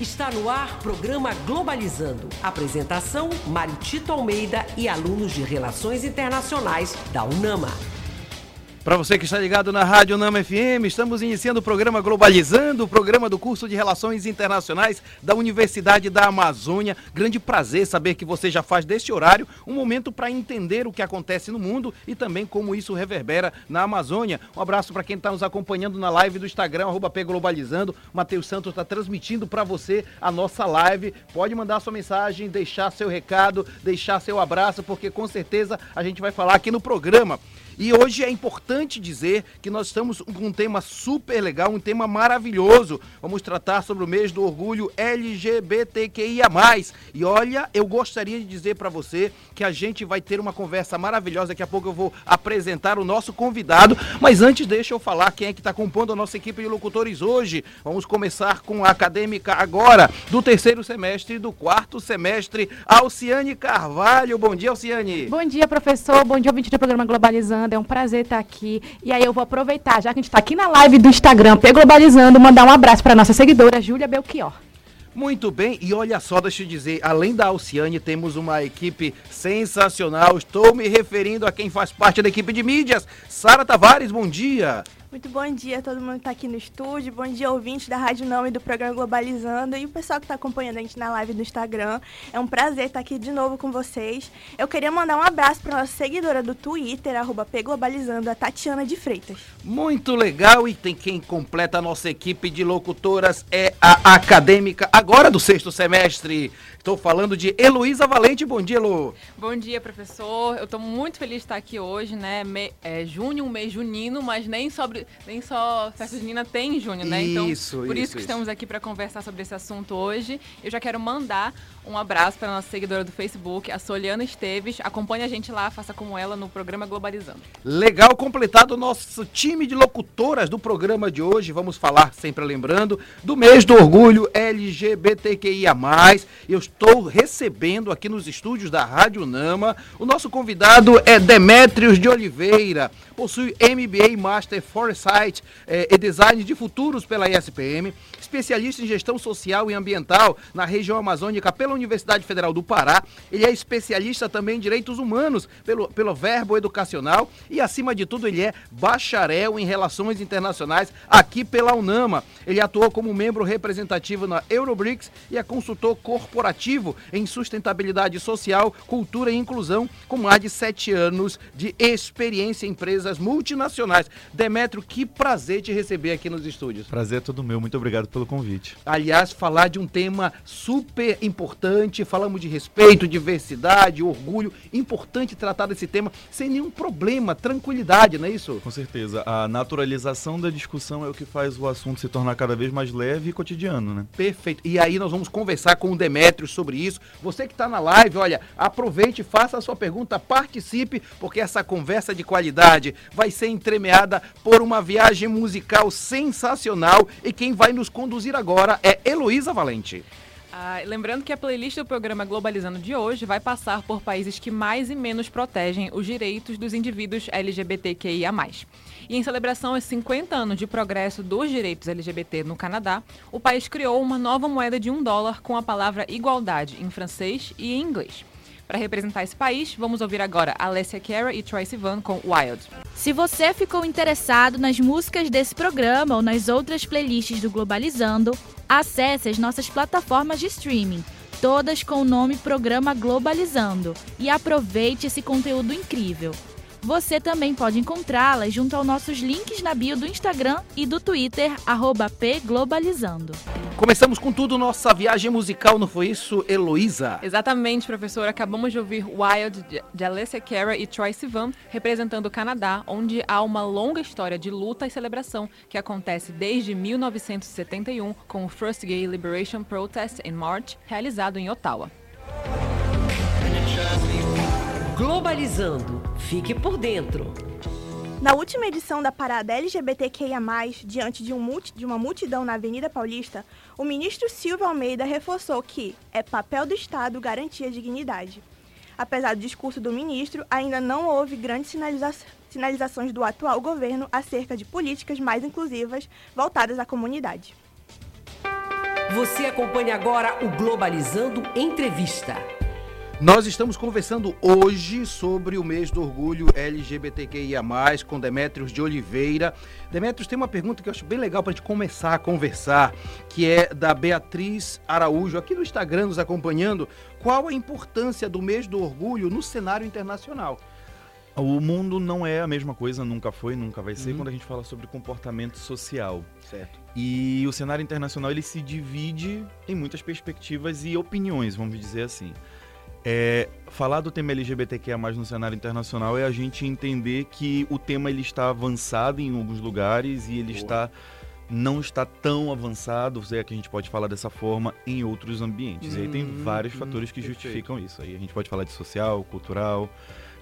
Está no ar programa Globalizando. Apresentação: Mário Tito Almeida e alunos de Relações Internacionais da UNAMA. Para você que está ligado na Rádio Nama FM, estamos iniciando o programa Globalizando, o programa do curso de Relações Internacionais da Universidade da Amazônia. Grande prazer saber que você já faz deste horário um momento para entender o que acontece no mundo e também como isso reverbera na Amazônia. Um abraço para quem está nos acompanhando na live do Instagram, arroba Globalizando. Matheus Santos está transmitindo para você a nossa live. Pode mandar sua mensagem, deixar seu recado, deixar seu abraço, porque com certeza a gente vai falar aqui no programa. E hoje é importante dizer que nós estamos com um tema super legal, um tema maravilhoso. Vamos tratar sobre o mês do orgulho LGBTQIA+. E olha, eu gostaria de dizer para você que a gente vai ter uma conversa maravilhosa. Daqui a pouco eu vou apresentar o nosso convidado. Mas antes, deixa eu falar quem é que está compondo a nossa equipe de locutores hoje. Vamos começar com a acadêmica agora, do terceiro semestre e do quarto semestre, Alciane Carvalho. Bom dia, Alciane. Bom dia, professor. Bom dia, ouvinte do programa Globalizando. Globalizando, é um prazer estar aqui. E aí eu vou aproveitar, já que a gente está aqui na live do Instagram, P Globalizando, mandar um abraço para nossa seguidora, Júlia Belchior. Muito bem, e olha só, deixa eu dizer, além da Alciane, temos uma equipe sensacional. Estou me referindo a quem faz parte da equipe de mídias. Sara Tavares, bom dia. Muito bom dia a todo mundo que está aqui no estúdio. Bom dia, ouvintes da Rádio Não e do programa Globalizando. E o pessoal que está acompanhando a gente na live do Instagram. É um prazer estar aqui de novo com vocês. Eu queria mandar um abraço para nossa seguidora do Twitter, arroba Pglobalizando, a Tatiana de Freitas. Muito legal. E tem quem completa a nossa equipe de locutoras é a acadêmica, agora do sexto semestre. Estou falando de Heloísa Valente. Bom dia, Elo. Bom dia, professor. Eu estou muito feliz de estar aqui hoje, né? Me, é junho, um mês junino, mas nem, sobre, nem só festa junina tem em junho, né? Então, isso, por isso, isso que estamos aqui para conversar sobre esse assunto hoje. Eu já quero mandar um abraço para nossa seguidora do Facebook, a Soliana Esteves. Acompanhe a gente lá, faça como ela no programa Globalizando. Legal, completado o nosso time de locutoras do programa de hoje. Vamos falar, sempre lembrando, do mês do orgulho LGBTQIA. Eu estou recebendo aqui nos estúdios da Rádio Nama. O nosso convidado é Demétrios de Oliveira. Possui MBA Master Foresight eh, e Design de Futuros pela ESPM especialista em gestão social e ambiental na região amazônica pela Universidade Federal do Pará. Ele é especialista também em direitos humanos pelo, pelo Verbo Educacional e, acima de tudo, ele é bacharel em relações internacionais aqui pela UNAMA. Ele atuou como membro representativo na Eurobricks e é consultor corporativo em sustentabilidade social, cultura e inclusão, com mais de sete anos de experiência em empresas multinacionais. Demetrio, que prazer te receber aqui nos estúdios. Prazer é todo meu. Muito obrigado pelo convite. Aliás, falar de um tema super importante, falamos de respeito, diversidade, orgulho, importante tratar desse tema sem nenhum problema, tranquilidade, não é isso? Com certeza. A naturalização da discussão é o que faz o assunto se tornar cada vez mais leve e cotidiano, né? Perfeito. E aí nós vamos conversar com o Demétrio sobre isso. Você que está na live, olha, aproveite, faça a sua pergunta, participe, porque essa conversa de qualidade vai ser entremeada por uma viagem musical sensacional e quem vai nos conduzir agora é Heloísa Valente. Ah, lembrando que a playlist do programa Globalizando de hoje vai passar por países que mais e menos protegem os direitos dos indivíduos LGBTQIA. E em celebração aos 50 anos de progresso dos direitos LGBT no Canadá, o país criou uma nova moeda de um dólar com a palavra igualdade em francês e em inglês. Para representar esse país, vamos ouvir agora Alessia Cara e Troy Sivan com Wild. Se você ficou interessado nas músicas desse programa ou nas outras playlists do Globalizando, acesse as nossas plataformas de streaming, todas com o nome Programa Globalizando, e aproveite esse conteúdo incrível. Você também pode encontrá-las junto aos nossos links na bio do Instagram e do Twitter, pglobalizando. Começamos com tudo nossa viagem musical, não foi isso, Heloísa? Exatamente, professor. Acabamos de ouvir Wild, de Alessia Cara e Troy Sivan, representando o Canadá, onde há uma longa história de luta e celebração que acontece desde 1971 com o First Gay Liberation Protest in March, realizado em Ottawa. Globalizando. Fique por dentro. Na última edição da parada LGBTQIA+, diante de, um de uma multidão na Avenida Paulista, o ministro Silvio Almeida reforçou que é papel do Estado garantir a dignidade. Apesar do discurso do ministro, ainda não houve grandes sinaliza sinalizações do atual governo acerca de políticas mais inclusivas voltadas à comunidade. Você acompanha agora o Globalizando Entrevista. Nós estamos conversando hoje sobre o mês do orgulho LGBTQIA+, com Demetrios de Oliveira. Demetrios, tem uma pergunta que eu acho bem legal para a gente começar a conversar, que é da Beatriz Araújo, aqui no Instagram nos acompanhando. Qual a importância do mês do orgulho no cenário internacional? O mundo não é a mesma coisa, nunca foi, nunca vai ser, uhum. quando a gente fala sobre comportamento social. Certo. E o cenário internacional ele se divide em muitas perspectivas e opiniões, vamos dizer assim. É, falar do tema LGBTQIA+, no cenário internacional é a gente entender que o tema ele está avançado em alguns lugares e ele Boa. está não está tão avançado, é que a gente pode falar dessa forma, em outros ambientes. Hum, e aí tem uhum, vários hum, fatores que perfeito. justificam isso. Aí a gente pode falar de social, cultural,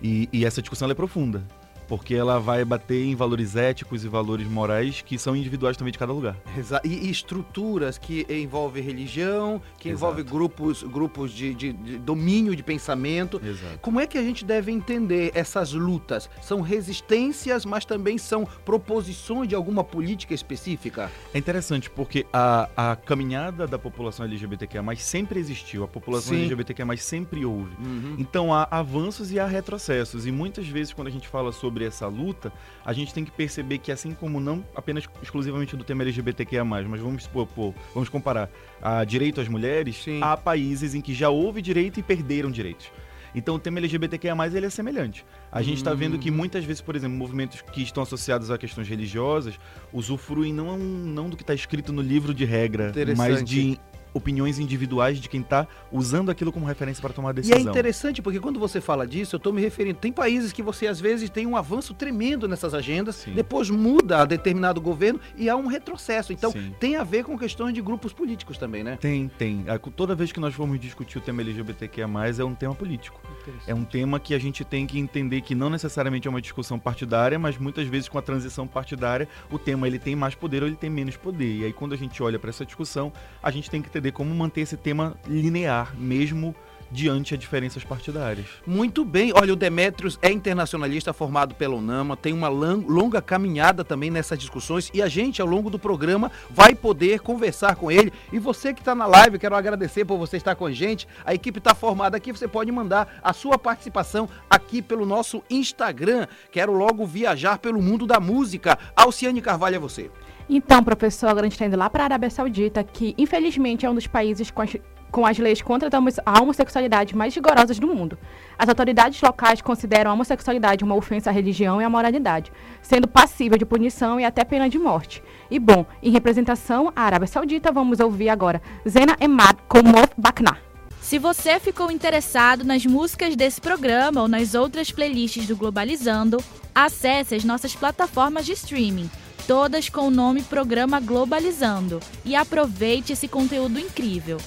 e, e essa discussão é profunda porque ela vai bater em valores éticos e valores morais que são individuais também de cada lugar. Exato. E, estruturas que envolvem religião, que envolvem grupos, grupos de, de, de, domínio de pensamento. Exato. Como é que a gente deve entender essas lutas? São resistências, mas também são proposições de alguma política específica? É interessante, porque a, a caminhada da população LGBTQIA sempre existiu, a população Sim. LGBTQIA sempre houve. Uhum. Então há avanços e há retrocessos. E muitas vezes, quando a gente fala sobre sobre essa luta, a gente tem que perceber que assim como não apenas exclusivamente do tema LGBTQIA+, mas vamos pô, pô, vamos comparar a direito às mulheres, Sim. há países em que já houve direito e perderam direitos. Então o tema LGBTQIA+, ele é semelhante. A gente está vendo que hum. muitas vezes, por exemplo, movimentos que estão associados a questões religiosas usufruem não, não do que está escrito no livro de regra, mas de opiniões individuais de quem está usando aquilo como referência para tomar decisão. E é interessante porque quando você fala disso, eu estou me referindo. Tem países que você às vezes tem um avanço tremendo nessas agendas, Sim. depois muda a determinado governo e há um retrocesso. Então Sim. tem a ver com questões de grupos políticos também, né? Tem, tem. Toda vez que nós formos discutir o tema LGBTQIA, é um tema político. É um tema que a gente tem que entender que não necessariamente é uma discussão partidária, mas muitas vezes com a transição partidária, o tema ele tem mais poder ou ele tem menos poder. E aí quando a gente olha para essa discussão, a gente tem que entender como manter esse tema linear, mesmo diante a diferenças partidárias. Muito bem. Olha, o Demetrios é internacionalista formado pela UNAMA, tem uma longa caminhada também nessas discussões e a gente, ao longo do programa, vai poder conversar com ele. E você que está na live, quero agradecer por você estar com a gente. A equipe está formada aqui, você pode mandar a sua participação aqui pelo nosso Instagram. Quero logo viajar pelo mundo da música. Alciane Carvalho é você. Então, professor, agora a gente está indo lá para a Arábia Saudita, que infelizmente é um dos países com as, com as leis contra a homossexualidade mais rigorosas do mundo. As autoridades locais consideram a homossexualidade uma ofensa à religião e à moralidade, sendo passível de punição e até pena de morte. E bom, em representação à Arábia Saudita, vamos ouvir agora Zena Emad com Mof Bakna. Se você ficou interessado nas músicas desse programa ou nas outras playlists do Globalizando, acesse as nossas plataformas de streaming todas com o nome Programa Globalizando, e aproveite esse conteúdo incrível.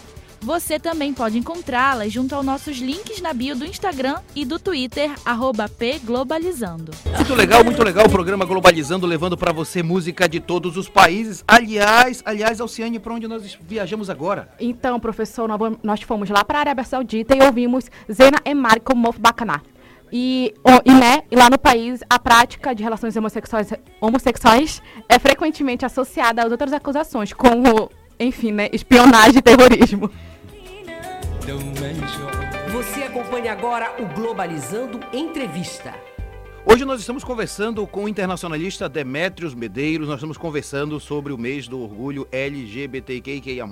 Você também pode encontrá-las junto aos nossos links na bio do Instagram e do Twitter, pglobalizando. Muito legal, muito legal o programa Globalizando, levando para você música de todos os países. Aliás, aliás, Alciane, para onde nós viajamos agora? Então, professor, nós fomos lá para a Arábia Saudita e ouvimos Zena Emar com Mof Bacaná. E, e, né, e lá no país, a prática de relações homossexuais, homossexuais é frequentemente associada às outras acusações, como, enfim, né, espionagem e terrorismo. Você acompanha agora o Globalizando Entrevista. Hoje nós estamos conversando com o internacionalista Demetrios Medeiros, nós estamos conversando sobre o mês do orgulho LGBTQIA+,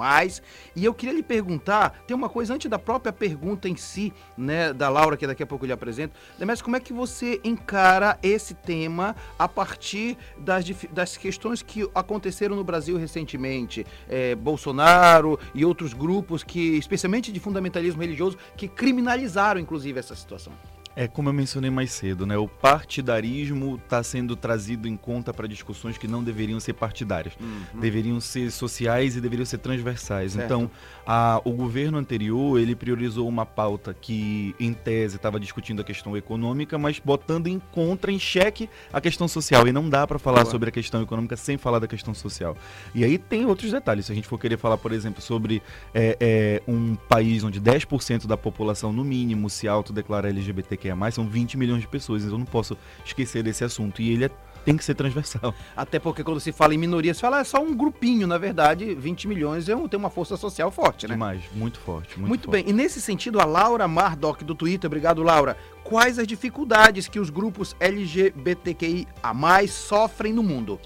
e eu queria lhe perguntar, tem uma coisa antes da própria pergunta em si, né, da Laura, que daqui a pouco eu lhe apresento, Demetrios, como é que você encara esse tema a partir das, das questões que aconteceram no Brasil recentemente, é, Bolsonaro e outros grupos que, especialmente de fundamentalismo religioso, que criminalizaram inclusive essa situação? É como eu mencionei mais cedo, né? O partidarismo está sendo trazido em conta para discussões que não deveriam ser partidárias, uhum. deveriam ser sociais e deveriam ser transversais. Certo. Então, a, o governo anterior ele priorizou uma pauta que, em tese, estava discutindo a questão econômica, mas botando em contra, em xeque, a questão social. E não dá para falar Boa. sobre a questão econômica sem falar da questão social. E aí tem outros detalhes. Se a gente for querer falar, por exemplo, sobre é, é, um país onde 10% da população, no mínimo, se autodeclara LGBTQ mais são 20 milhões de pessoas, então eu não posso esquecer desse assunto. E ele é tem que ser transversal. Até porque quando se fala em minoria, se fala é só um grupinho, na verdade, 20 milhões é um, tem uma força social forte, né? Demais, muito forte. Muito, Muito forte. bem, e nesse sentido, a Laura Mardoc do Twitter, obrigado Laura, quais as dificuldades que os grupos LGBTQI a mais sofrem no mundo?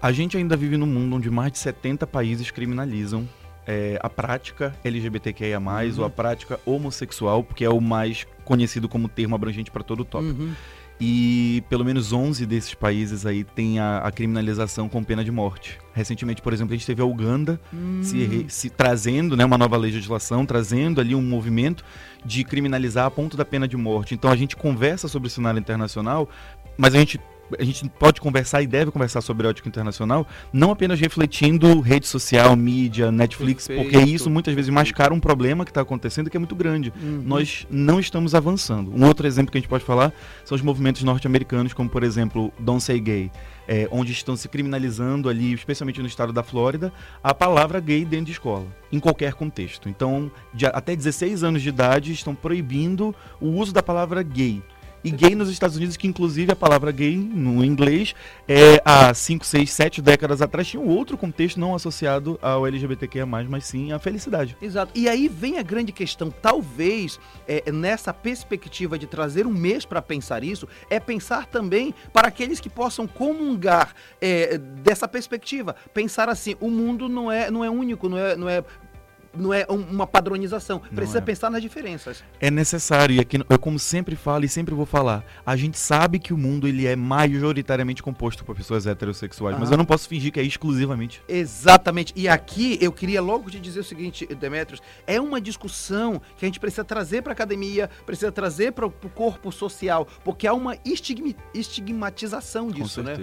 A gente ainda vive num mundo onde mais de 70 países criminalizam é, a prática LGBTQIA+, Uhum. ou a prática homossexual, porque é o mais conhecido como termo abrangente para todo o tópico. Uhum. E pelo menos 11 desses países aí tem a, a criminalização com pena de morte. Recentemente, por exemplo, a gente teve a Uganda se, re- se trazendo né, uma nova legislação, trazendo ali um movimento de criminalizar a ponto da pena de morte. Então a gente conversa sobre o cenário internacional, mas a gente, a gente pode conversar e deve conversar sobre ética internacional, não apenas refletindo rede social, mídia, Netflix, porque Perfeito. isso muitas vezes mascara um problema que está acontecendo que é muito grande Uhum. nós não estamos avançando. Um outro exemplo que a gente pode falar são os movimentos norte-americanos, como por exemplo Don't Say Gay, é, onde estão se criminalizando ali, especialmente no estado da Flórida, a palavra gay dentro de escola, em qualquer contexto. Então, de até 16 anos de idade estão proibindo o uso da palavra gay. E gay nos Estados Unidos, que inclusive a palavra gay no inglês, é, há 5, 6, 7 décadas atrás tinha um outro contexto não associado ao LGBTQIA+, mas sim à felicidade. Exato. E aí vem a grande questão, talvez é, nessa perspectiva de trazer um mês para pensar isso, é pensar também para aqueles que possam comungar é, dessa perspectiva. Pensar assim, o mundo não é, não é único, não é, não é, não é um- uma padronização. Precisa é. pensar nas diferenças. É necessário, e aqui eu como sempre falo e sempre vou falar, a gente sabe que o mundo ele é majoritariamente composto por pessoas heterossexuais, mas Aham. eu não posso fingir que é exclusivamente. Exatamente. E aqui eu queria logo te dizer o seguinte, Demetrios, é uma discussão que a gente precisa trazer para a academia, precisa trazer para o corpo social, porque há uma estigmatização disso, com né?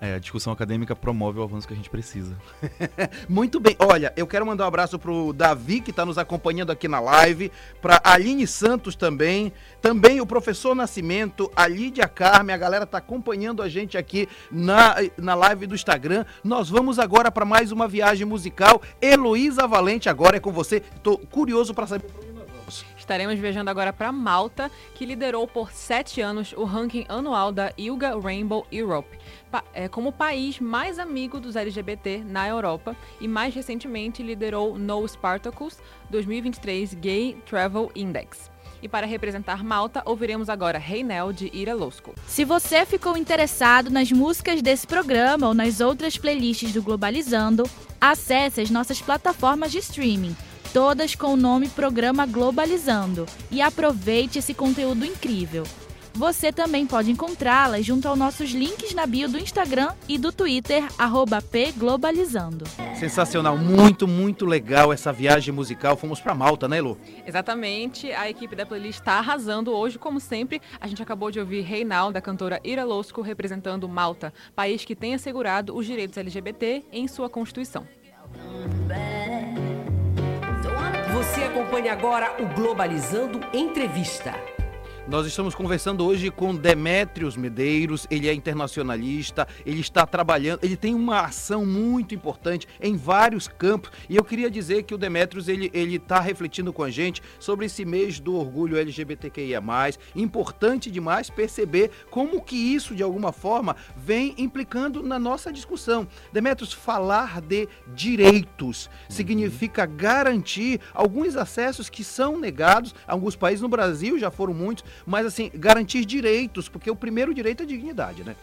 É, a discussão acadêmica promove o avanço que a gente precisa. Muito bem. Olha, eu quero mandar um abraço pro Davi, que está nos acompanhando aqui na live, pra Aline Santos também, também o professor Nascimento, a Lídia Carme, a galera tá acompanhando a gente aqui na, na live do Instagram. Nós vamos agora para mais uma viagem musical. Heloísa Valente, agora é com você. Tô curioso para saber pra onde nós vamos. Estaremos viajando agora para Malta, que liderou por sete anos o ranking anual da ILGA Rainbow Europe, é, como o país mais amigo dos LGBT na Europa e mais recentemente liderou No Spartacus 2023 Gay Travel Index. E para representar Malta, ouviremos agora Reinel de Ira Losco. Se você ficou interessado nas músicas desse programa ou nas outras playlists do Globalizando, acesse as nossas plataformas de streaming, todas com o nome Programa Globalizando, e aproveite esse conteúdo incrível. Você também pode encontrá-las junto aos nossos links na bio do Instagram e do Twitter, arroba pglobalizando. Sensacional, muito, muito legal essa viagem musical. Fomos para Malta, né, Elo? Exatamente, a equipe da playlist está arrasando hoje, como sempre. A gente acabou de ouvir Reinal, da cantora Ira Losco, representando Malta, país que tem assegurado os direitos LGBT em sua Constituição. Você acompanha agora o Globalizando Entrevista. Nós estamos conversando hoje com Demétrios Medeiros, ele é internacionalista, ele está trabalhando, ele tem uma ação muito importante em vários campos e eu queria dizer que o Demétrios ele ele está refletindo com a gente sobre esse mês do orgulho LGBTQIA+, importante demais perceber como que isso de alguma forma vem implicando na nossa discussão. Demétrios, falar de direitos significa garantir alguns acessos que são negados, alguns países no Brasil já foram muitos, mas assim, garantir direitos, porque o primeiro direito é a dignidade, né?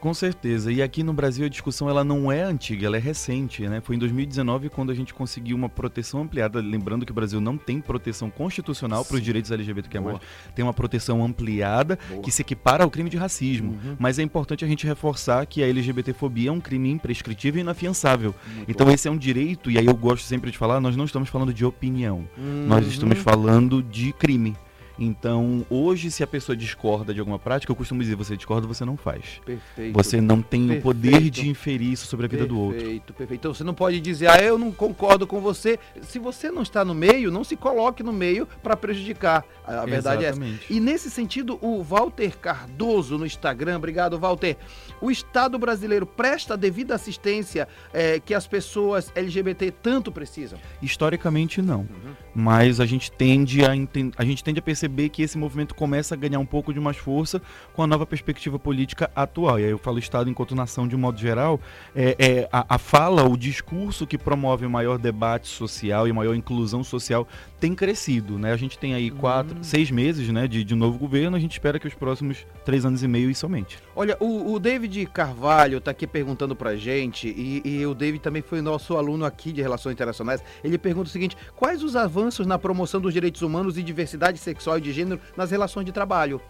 Com certeza. E aqui no Brasil a discussão ela não é antiga, ela é recente, né? Foi em 2019 quando a gente conseguiu uma proteção ampliada, lembrando que o Brasil não tem proteção constitucional para os direitos LGBTQIA+. Boa. Tem uma proteção ampliada que se equipara ao crime de racismo. Uhum. Mas é importante a gente reforçar que a LGBTfobia é um crime imprescritível e inafiançável. Muito então bom. esse é um direito, e aí eu gosto sempre de falar, nós não estamos falando de opinião. Nós Uhum. estamos falando de crime. Então, hoje, se a pessoa discorda de alguma prática, eu costumo dizer, você discorda, você não faz. Perfeito. Você não tem o poder Perfeito. de inferir isso sobre a vida do outro. Perfeito, perfeito. Então você não pode dizer, ah, eu não concordo com você. Se você não está no meio, não se coloque no meio para prejudicar. A verdade é essa. E nesse sentido, o Walter Cardoso no Instagram, obrigado, Walter. O Estado brasileiro presta a devida assistência eh, que as pessoas LGBT tanto precisam. Historicamente, não. Uhum. Mas a gente tende a, a gente tende a perceber perceber que esse movimento começa a ganhar um pouco de mais força com a nova perspectiva política atual. E aí eu falo Estado enquanto nação de um modo geral, é, é a, a, fala, o discurso que promove maior debate social e maior inclusão social tem crescido. Né? A gente tem aí quatro, hum. seis meses né, de, de novo governo, a gente espera que os próximos três anos e meio e somente. Olha, o, o David Carvalho está aqui perguntando para gente, e, e o David também foi nosso aluno aqui de Relações Internacionais. Ele pergunta o seguinte: quais os avanços na promoção dos direitos humanos e diversidade sexual de gênero nas relações de trabalho?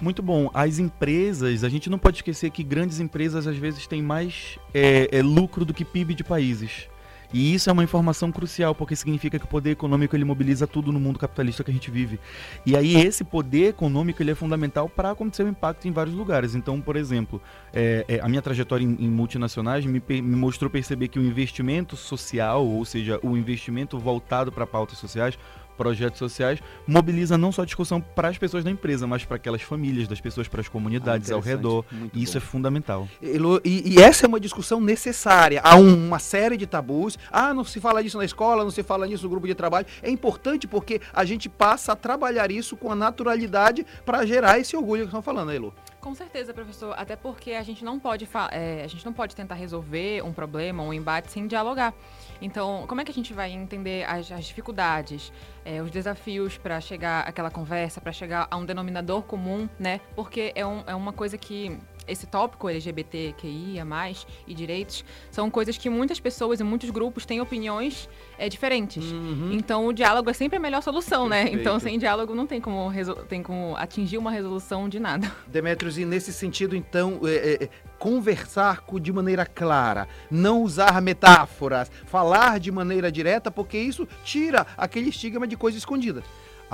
Muito bom. As empresas, a gente não pode esquecer que grandes empresas às vezes têm mais é, é, lucro do que PIB de países. E isso é uma informação crucial, porque significa que o poder econômico ele mobiliza tudo no mundo capitalista que a gente vive. E aí esse poder econômico ele é fundamental para acontecer um impacto em vários lugares. Então, por exemplo, é, é, a minha trajetória em, em multinacionais me, me, mostrou perceber que o investimento social, ou seja, o investimento voltado para pautas sociais, projetos sociais, mobiliza não só a discussão para as pessoas da empresa, mas para aquelas famílias, das pessoas, para as comunidades ah, ao redor. Muito isso bom. é fundamental. E, e, essa é uma discussão necessária. Há uma série de tabus. Ah, não se fala disso na escola, não se fala nisso no grupo de trabalho. É importante porque a gente passa a trabalhar isso com a naturalidade para gerar esse orgulho que estão falando, né, Elu? Com certeza, professor. Até porque a gente não pode é, a gente não pode tentar resolver um problema, um embate sem dialogar. Então, como é que a gente vai entender as, as dificuldades, é, os desafios para chegar àquela conversa, para chegar a um denominador comum, né? Porque é, um, é uma coisa que esse tópico LGBTQIA+, e direitos, são coisas que muitas pessoas e muitos grupos têm opiniões é, diferentes. Uhum. Então, o diálogo é sempre a melhor solução, né? Perfeito. né? Então, sem diálogo não tem como, tem como atingir uma resolução de nada. Demetrios, e nesse sentido, então, é, é, conversar de maneira clara, não usar metáforas, falar de maneira direta, porque isso tira aquele estigma de coisa escondida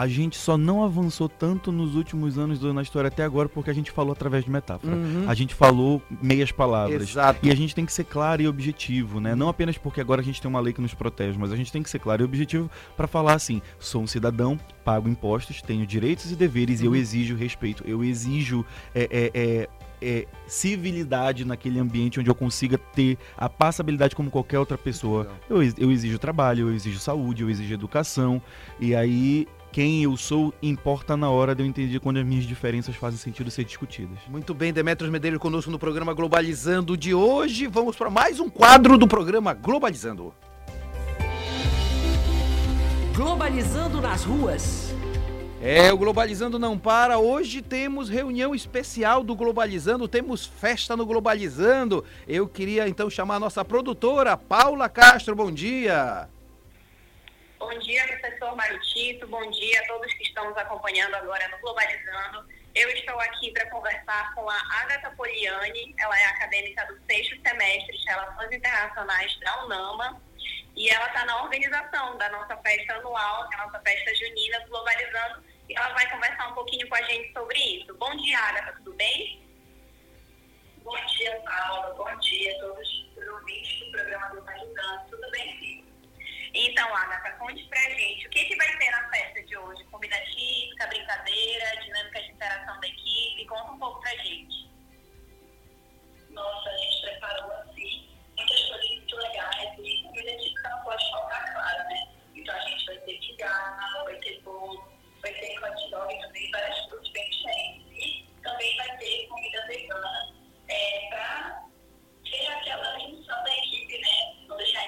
a gente só não avançou tanto nos últimos anos na história até agora porque a gente falou através de metáfora. Uhum. A gente falou meias palavras. Exato. E a gente tem que ser claro e objetivo, né? Não apenas porque agora a gente tem uma lei que nos protege, mas a gente tem que ser claro e objetivo para falar assim: sou um cidadão, pago impostos, tenho direitos e deveres uhum. e eu uhum. exijo respeito. Eu exijo é, é, é, é, civilidade naquele ambiente onde eu consiga ter a passabilidade como qualquer outra pessoa. Eu, eu exijo trabalho, eu exijo saúde, eu exijo educação. E aí quem eu sou importa na hora de eu entender quando as minhas diferenças fazem sentido ser discutidas. Muito bem, Demetrios Medeiros conosco no programa Globalizando de hoje. Vamos para mais um quadro do programa Globalizando. Globalizando nas ruas. É, o Globalizando não para. Hoje temos reunião especial do Globalizando, temos festa no Globalizando. Eu queria então chamar a nossa produtora, Paula Castro. Bom dia. Bom dia, professor Maritito. Bom dia a todos que estão nos acompanhando agora no Globalizando. Eu estou aqui para conversar com a Agatha Poliani. Ela é acadêmica do sexto semestre de Relações Internacionais da UNAMA. E ela está na organização da nossa festa anual, que é nossa festa junina, Globalizando. E ela vai conversar um pouquinho com a gente sobre isso. Bom dia, Agatha. Tudo bem? Bom dia, Paula. Bom dia a todos os ouvintes do programa Globalizando. Tudo bem, filho? Então, Agatha, conte pra gente o que, que vai ter na festa de hoje? Comida típica, brincadeira, dinâmica de interação da equipe? Conta um pouco pra gente. Nossa, a gente preparou assim muitas coisas muito legais e comida típica não pode faltar, claro, né? Então a gente vai ter quigarra, vai ter bolo, vai ter hot dog também, várias coisas bem diferentes. E também vai ter comida vegana é, para ter aquela junção da equipe, né? Não deixar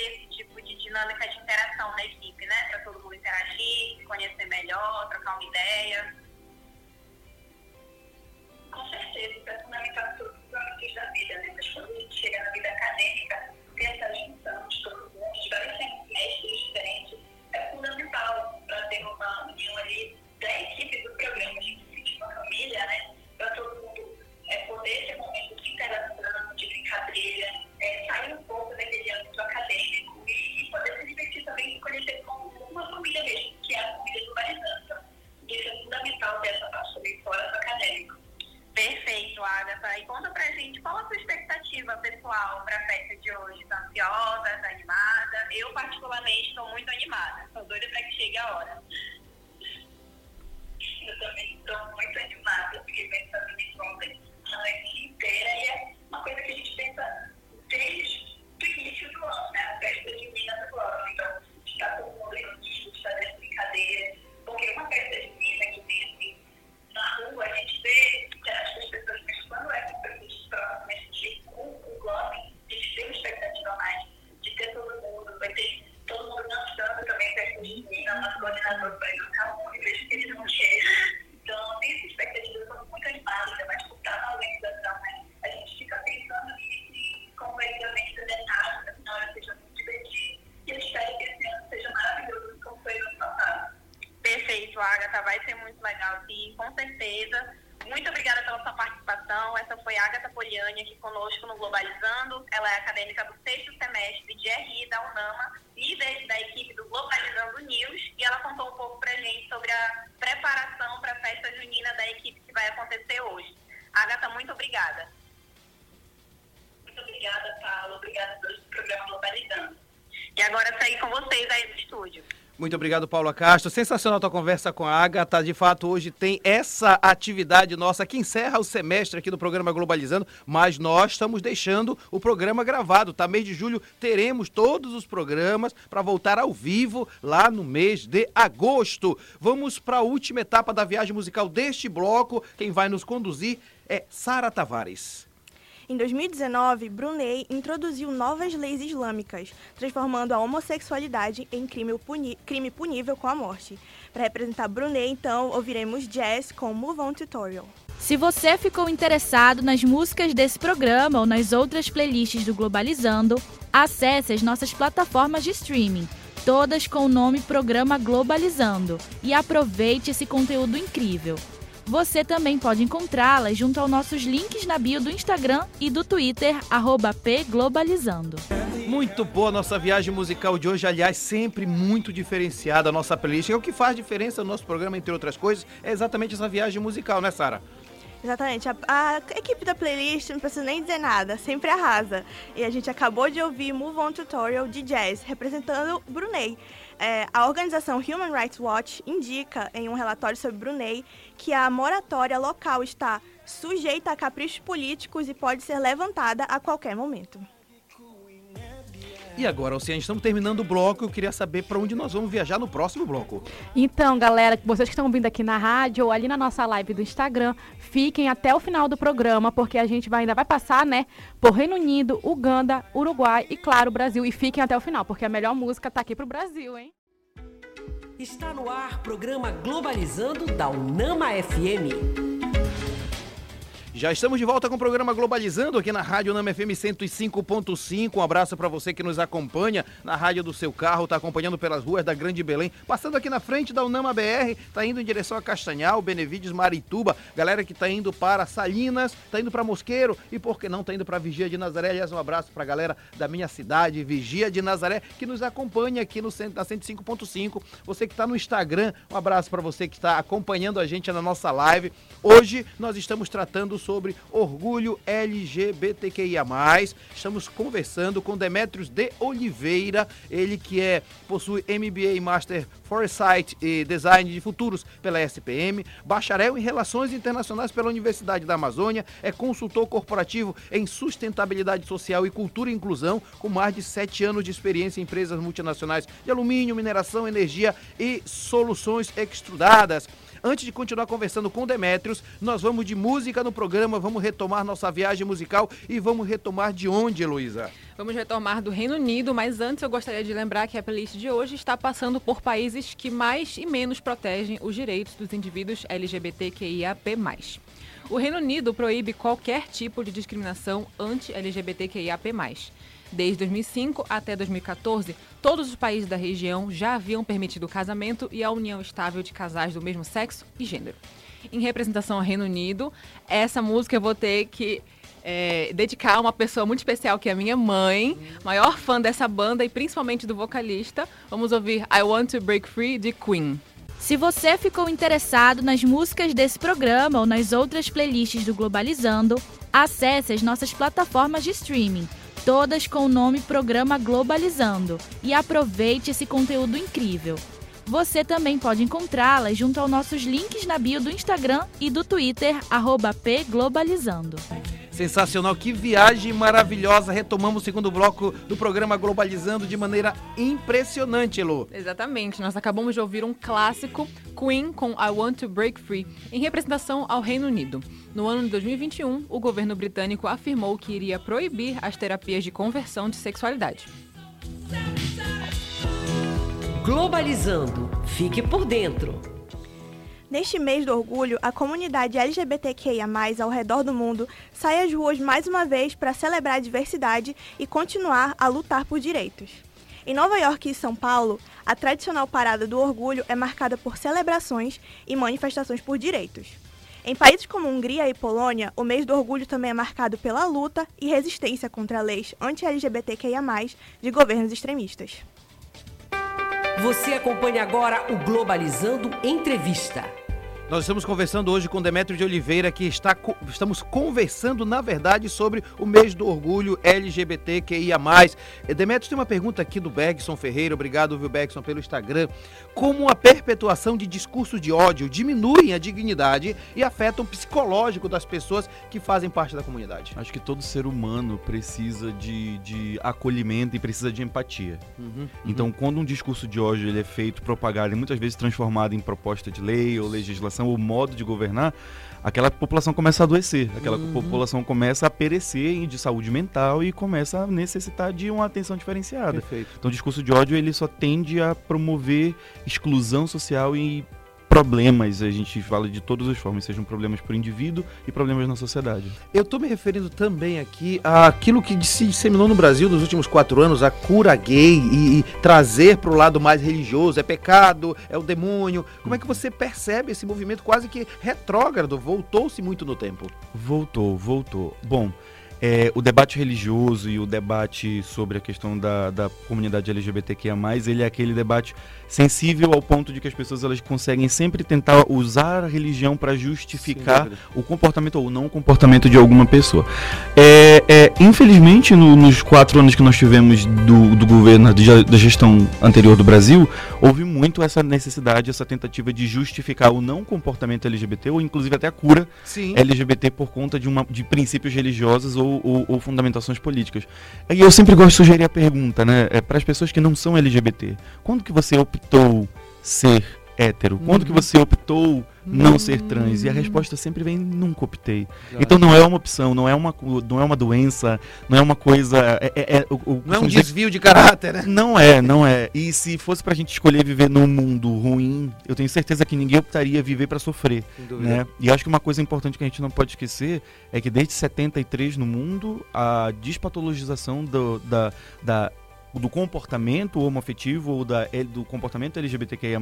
esse tipo de dinâmica de interação na equipe, né? Para todo mundo interagir, se conhecer melhor, trocar uma ideia. Com certeza, isso é fundamental âmbitos da vida, né? Mas quando a gente chega na vida acadêmica, Muito obrigado, Paula Castro. Sensacional a tua conversa com a Agatha. De fato, hoje tem essa atividade nossa que encerra o semestre aqui do programa Globalizando, mas nós estamos deixando o programa gravado, tá? Mês de julho teremos todos os programas para voltar ao vivo lá no mês de agosto. Vamos para a última etapa da viagem musical deste bloco. Quem vai nos conduzir é Sara Tavares. Em 2019, Brunei introduziu novas leis islâmicas, transformando a homossexualidade em crime, puni crime punível com a morte. Para representar Brunei, então, ouviremos jazz com Move On Tutorial. Se você ficou interessado nas músicas desse programa ou nas outras playlists do Globalizando, acesse as nossas plataformas de streaming, todas com o nome Programa Globalizando, e aproveite esse conteúdo incrível. Você também pode encontrá-las junto aos nossos links na bio do Instagram e do Twitter, pglobalizando. Muito boa a nossa viagem musical de hoje, aliás, sempre muito diferenciada a nossa playlist. É o que faz diferença no nosso programa, entre outras coisas, é exatamente essa viagem musical, né, Sara? Exatamente. A, a, equipe da playlist, não precisa nem dizer nada, sempre arrasa. E a gente acabou de ouvir Move On Tutorial de Jazz, representando Brunei. É, a organização Human Rights Watch indica em um relatório sobre Brunei que a moratória local está sujeita a caprichos políticos e pode ser levantada a qualquer momento. E agora, Oceane, estamos terminando o bloco. Eu queria saber para onde nós vamos viajar no próximo bloco. Então, galera, vocês que estão vindo aqui na rádio ou ali na nossa live do Instagram, fiquem até o final do programa, porque a gente vai, ainda vai passar, né, por Reino Unido, Uganda, Uruguai e, claro, Brasil. E fiquem até o final, porque a melhor música tá aqui pro Brasil, hein? Está no ar programa Globalizando da Unama FM. Já estamos de volta com o programa Globalizando aqui na Rádio Nama FM 105.5. Um abraço para você que nos acompanha na rádio do seu carro, está acompanhando pelas ruas da Grande Belém, passando aqui na frente da Unama BR, está indo em direção a Castanhal, Benevides, Marituba, galera que está indo para Salinas, está indo para Mosqueiro e por que não está indo para Vigia de Nazaré. Aliás, um abraço para a galera da minha cidade, Vigia de Nazaré, que nos acompanha aqui no na 105.5. Você que está no Instagram, um abraço para você que está acompanhando a gente na nossa live. Hoje nós estamos tratando sobre orgulho LGBTQIA+. Estamos conversando com Demetrios de Oliveira, ele que é possui MBA e Master Foresight e Design de Futuros pela SPM, bacharel em Relações Internacionais pela Universidade da Amazônia, é consultor corporativo em sustentabilidade social e cultura e inclusão, com mais de sete anos de experiência em empresas multinacionais de alumínio, mineração, energia e soluções extrudadas. Antes de continuar conversando com Demetrios, nós vamos de música no programa, vamos retomar nossa viagem musical e vamos retomar de onde, Heloísa? Vamos retomar do Reino Unido, mas antes eu gostaria de lembrar que a playlist de hoje está passando por países que mais e menos protegem os direitos dos indivíduos LGBTQIAP+. O Reino Unido proíbe qualquer tipo de discriminação anti-LGBTQIAP+. Desde 2005 até 2014, todos os países da região já haviam permitido o casamento e a união estável de casais do mesmo sexo e gênero. Em representação ao Reino Unido, essa música eu vou ter que é, dedicar a uma pessoa muito especial, que é a minha mãe, maior fã dessa banda e principalmente do vocalista. Vamos ouvir I Want to Break Free de Queen. Se você ficou interessado nas músicas desse programa ou nas outras playlists do Globalizando, acesse as nossas plataformas de streaming todas com o nome Programa Globalizando, e aproveite esse conteúdo incrível. Você também pode encontrá-las junto aos nossos links na bio do Instagram e do Twitter, pglobalizando. Sensacional, que viagem maravilhosa. Retomamos o segundo bloco do programa Globalizando de maneira impressionante, Elo. Exatamente, nós acabamos de ouvir um clássico, Queen com I Want to Break Free, em representação ao Reino Unido. No ano de 2021, o governo britânico afirmou que iria proibir as terapias de conversão de sexualidade. Globalizando. Fique por dentro. Neste mês do orgulho, a comunidade LGBTQIA+, ao redor do mundo, sai às ruas mais uma vez para celebrar a diversidade e continuar a lutar por direitos. Em Nova York e São Paulo, a tradicional Parada do Orgulho é marcada por celebrações e manifestações por direitos. Em países como Hungria e Polônia, o mês do orgulho também é marcado pela luta e resistência contra leis anti-LGBTQIA, de governos extremistas. Você acompanha agora o Globalizando Entrevista. Nós estamos conversando hoje com Demetrio de Oliveira, que está, estamos conversando, na verdade, sobre o mês do orgulho LGBTQIA. Demetrio, tem uma pergunta aqui do Bergson Ferreira, obrigado, viu, Bergson, pelo Instagram. Como a perpetuação de discursos de ódio diminuem a dignidade e afetam o psicológico das pessoas que fazem parte da comunidade? Acho que todo ser humano precisa de, de acolhimento e precisa de empatia. Uhum, então, uhum. quando um discurso de ódio ele é feito, propagado e muitas vezes transformado em proposta de lei ou legislação, o modo de governar, aquela população começa a adoecer, aquela uhum. população começa a perecer de saúde mental e começa a necessitar de uma atenção diferenciada. Perfeito. Então o discurso de ódio ele só tende a promover exclusão social e problemas, a gente fala de todas as formas, sejam problemas para o indivíduo e problemas na sociedade. Eu estou me referindo também aqui àquilo que se disseminou no Brasil nos últimos quatro anos, a cura gay e, e trazer para o lado mais religioso, é pecado, é o demônio. Como é que você percebe esse movimento quase que retrógrado? Voltou-se muito no tempo. Voltou, voltou. Bom, é, o debate religioso e o debate sobre a questão da, da comunidade LGBTQIA+, ele é aquele debate sensível ao ponto de que as pessoas elas conseguem sempre tentar usar a religião para justificar Sim, o comportamento ou não comportamento de alguma pessoa. É, é infelizmente, no, nos quatro anos que nós tivemos do, do governo, da gestão anterior do Brasil, houve muito essa necessidade, essa tentativa de justificar o não comportamento LGBT ou inclusive até a cura Sim. LGBT por conta de, uma, de princípios religiosos ou, ou, ou fundamentações políticas. E eu sempre gosto de sugerir a pergunta, né, é, para as pessoas que não são LGBT, quando que você optou optou ser hétero? Quando uhum. que você optou não ser trans? E a resposta sempre vem, nunca optei. Então não é uma opção, não é uma, não é uma doença, não é uma coisa... É, é, é o, não é um desvio de caráter, né? Não é, não é. E se fosse pra gente escolher viver num mundo ruim, eu tenho certeza que ninguém optaria viver para sofrer. Né? E acho que uma coisa importante que a gente não pode esquecer é que desde 73 no mundo, a despatologização do, da, da do comportamento homoafetivo ou da, do comportamento LGBTQIA+,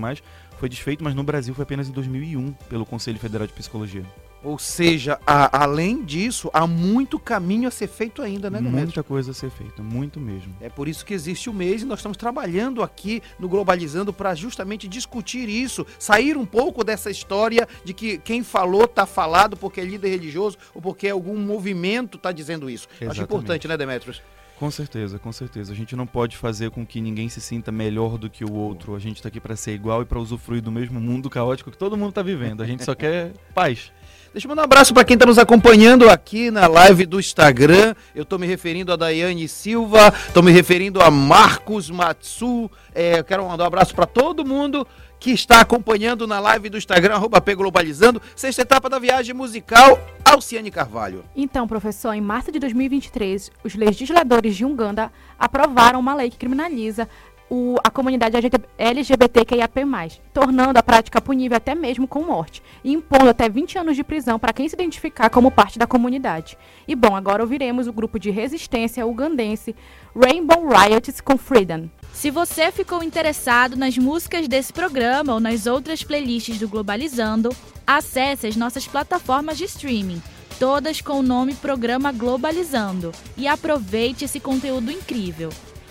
foi desfeito, mas no Brasil foi apenas em 2001 pelo Conselho Federal de Psicologia. Ou seja, a, além disso, há muito caminho a ser feito ainda, né, Muita Demetrio? coisa a ser feita, muito mesmo. É por isso que existe o mês e nós estamos trabalhando aqui no Globalizando para justamente discutir isso, sair um pouco dessa história de que quem falou está falado porque é líder religioso ou porque algum movimento está dizendo isso. Exatamente. Acho importante, né, Demetrios? Com certeza, com certeza. A gente não pode fazer com que ninguém se sinta melhor do que o outro. A gente está aqui para ser igual e para usufruir do mesmo mundo caótico que todo mundo está vivendo. A gente só quer paz. Deixa eu mandar um abraço para quem está nos acompanhando aqui na live do Instagram. Eu estou me referindo a Daiane Silva, estou me referindo a Marcos Matsu. É, quero mandar um abraço para todo mundo que está acompanhando na live do Instagram, arroba Globalizando, sexta etapa da viagem musical, Alciane Carvalho. Então, professor, em março de 2023, os legisladores de Uganda aprovaram uma lei que criminaliza o, a comunidade LGBTQIAP+, tornando a prática punível até mesmo com morte, e impondo até 20 anos de prisão para quem se identificar como parte da comunidade. E bom, agora ouviremos o grupo de resistência ugandense Rainbow Riots com Freedom. Se você ficou interessado nas músicas desse programa ou nas outras playlists do Globalizando, acesse as nossas plataformas de streaming, todas com o nome Programa Globalizando, e aproveite esse conteúdo incrível.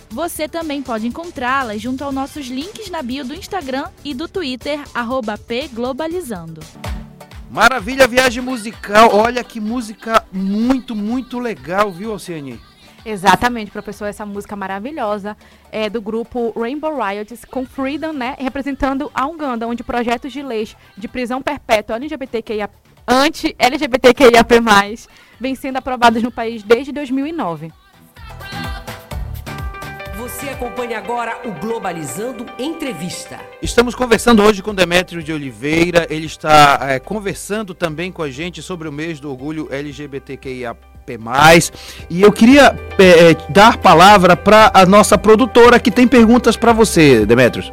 Você também pode encontrá-las junto aos nossos links na bio do Instagram e do Twitter, pglobalizando. Maravilha, viagem musical. Olha que música muito, muito legal, viu, Alciane? Exatamente, professor, essa música maravilhosa é do grupo Rainbow Riots com Freedom, né, representando a Uganda, onde projetos de leis de prisão perpétua LGBTQIA, anti-LGBTQIAP+, vêm sendo aprovados no país desde 2009. Você acompanha agora o Globalizando Entrevista. Estamos conversando hoje com Demétrio de Oliveira. Ele está é, conversando também com a gente sobre o mês do orgulho LGBTQIA e eu queria é, é, dar palavra para a nossa produtora que tem perguntas para você, Demetrios.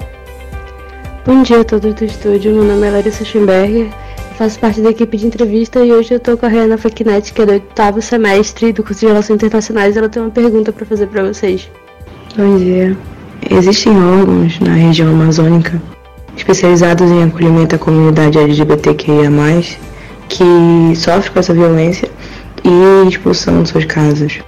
Bom dia a todos do estúdio, meu nome é Larissa Schemberger, faço parte da equipe de entrevista e hoje eu estou com a Rihanna Faquinet, que é do oitavo semestre do curso de Relações Internacionais. Ela tem uma pergunta para fazer para vocês. Bom dia. Existem órgãos na região amazônica especializados em acolhimento à comunidade LGBTQIA+, que sofre com essa violência e expulsão de suas casas.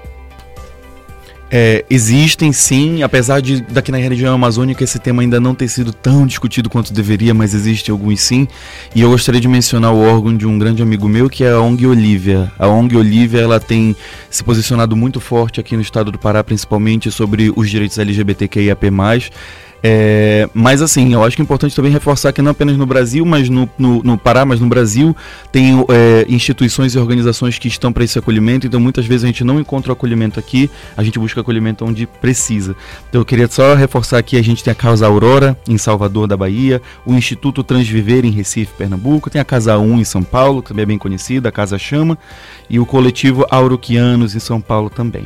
É, existem sim, apesar de daqui na região amazônica esse tema ainda não ter sido tão discutido quanto deveria, mas existem alguns sim. E eu gostaria de mencionar o órgão de um grande amigo meu, que é a ONG Olivia. A ONG Olivia ela tem se posicionado muito forte aqui no estado do Pará, principalmente sobre os direitos LGBTQIAP+. É, mas assim, eu acho que é importante também reforçar que não apenas no Brasil, mas no, no, no Pará, mas no Brasil, tem é, instituições e organizações que estão para esse acolhimento, então muitas vezes a gente não encontra o acolhimento aqui, a gente busca acolhimento onde precisa. Então eu queria só reforçar que a gente tem a Casa Aurora, em Salvador da Bahia, o Instituto Transviver em Recife, Pernambuco, tem a Casa 1 em São Paulo, que também é bem conhecida, a Casa Chama, e o coletivo Auroquianos em São Paulo também.